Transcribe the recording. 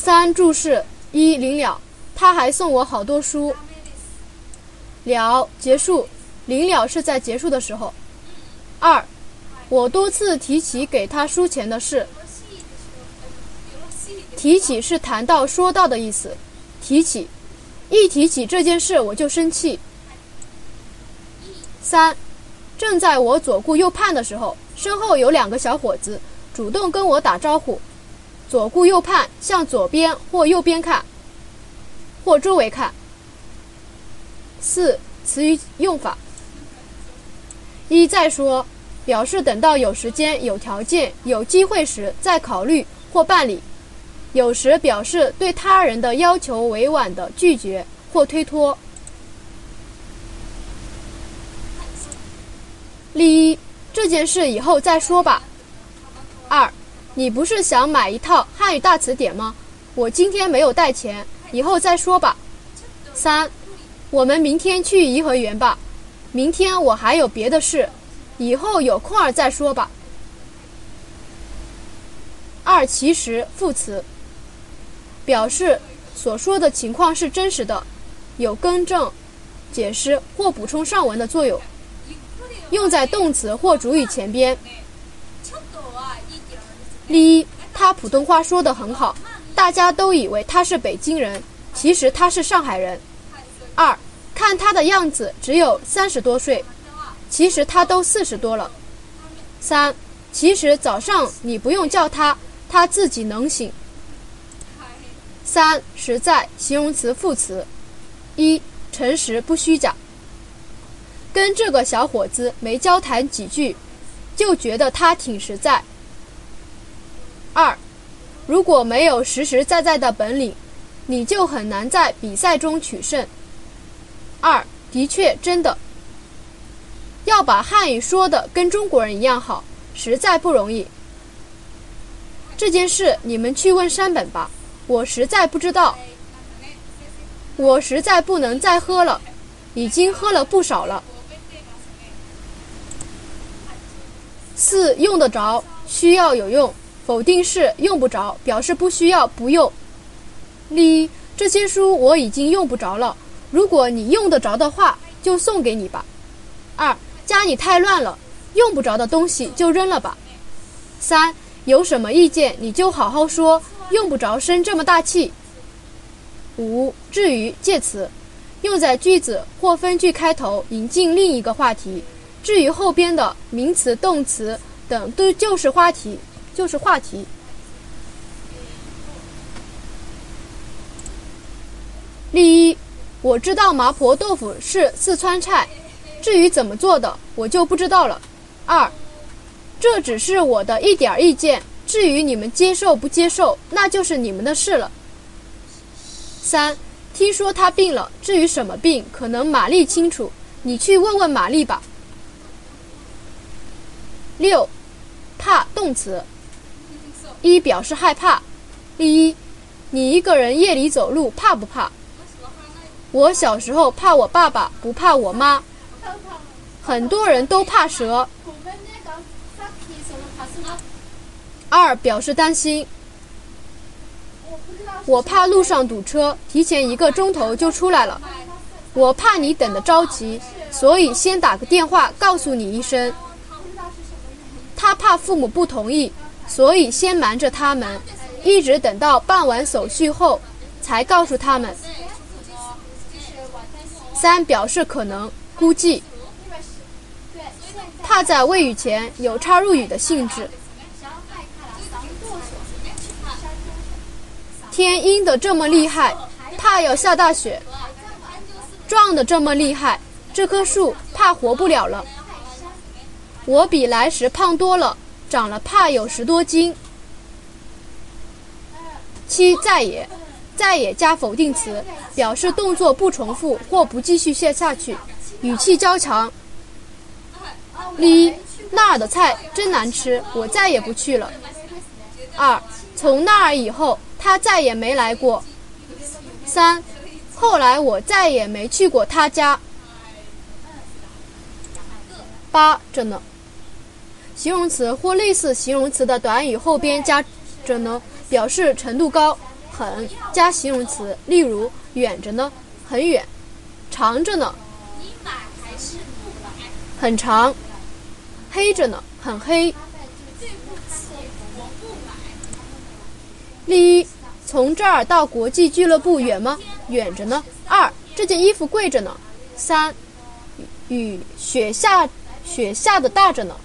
三注释一临了，他还送我好多书。了结束，临了是在结束的时候。二，我多次提起给他输钱的事。提起是谈到、说到的意思。提起，一提起这件事我就生气。三，正在我左顾右盼的时候，身后有两个小伙子主动跟我打招呼。左顾右盼，向左边或右边看，或周围看。四词语用法：一再说，表示等到有时间、有条件、有机会时再考虑或办理；有时表示对他人的要求委婉的拒绝或推脱。例一：这件事以后再说吧。你不是想买一套汉语大词典吗？我今天没有带钱，以后再说吧。三，我们明天去颐和园吧。明天我还有别的事，以后有空儿再说吧。二，其实副词，表示所说的情况是真实的，有更正、解释或补充上文的作用，用在动词或主语前边。第一，他普通话说得很好，大家都以为他是北京人，其实他是上海人。二，看他的样子只有三十多岁，其实他都四十多了。三，其实早上你不用叫他，他自己能醒。三，实在形容词副词，一，诚实不虚假。跟这个小伙子没交谈几句，就觉得他挺实在。二，如果没有实实在在的本领，你就很难在比赛中取胜。二，的确，真的，要把汉语说的跟中国人一样好，实在不容易。这件事你们去问山本吧，我实在不知道。我实在不能再喝了，已经喝了不少了。四，用得着，需要有用。否定式用不着，表示不需要、不用。例：这些书我已经用不着了，如果你用得着的话，就送给你吧。二：家里太乱了，用不着的东西就扔了吧。三：有什么意见你就好好说，用不着生这么大气。五：至于介词，用在句子或分句开头引进另一个话题，至于后边的名词、动词等都就是话题。就是话题。例一，我知道麻婆豆腐是四川菜，至于怎么做的，我就不知道了。二，这只是我的一点意见，至于你们接受不接受，那就是你们的事了。三，听说他病了，至于什么病，可能玛丽清楚，你去问问玛丽吧。六，怕动词。一表示害怕。第一，你一个人夜里走路怕不怕？我小时候怕我爸爸，不怕我妈。很多人都怕蛇。二表示担心。我怕路上堵车，提前一个钟头就出来了。我怕你等的着急，所以先打个电话告诉你一声。他怕父母不同意。所以先瞒着他们，一直等到办完手续后，才告诉他们。三表示可能、估计。怕在未雨前有插入语的性质。天阴的这么厉害，怕要下大雪。撞的这么厉害，这棵树怕活不了了。我比来时胖多了。长了怕有十多斤。七再也，再也加否定词，表示动作不重复或不继续下下去，语气较强。一：那儿的菜真难吃，我再也不去了。二：从那儿以后，他再也没来过。三：后来我再也没去过他家。八着呢。形容词或类似形容词的短语后边加着呢，表示程度高。很加形容词，例如远着呢，很远；长着呢，很长；黑着呢，很黑。例一：从这儿到国际俱乐部远吗？远着呢。二：这件衣服贵着呢。三：雨雪下雪下的大着呢。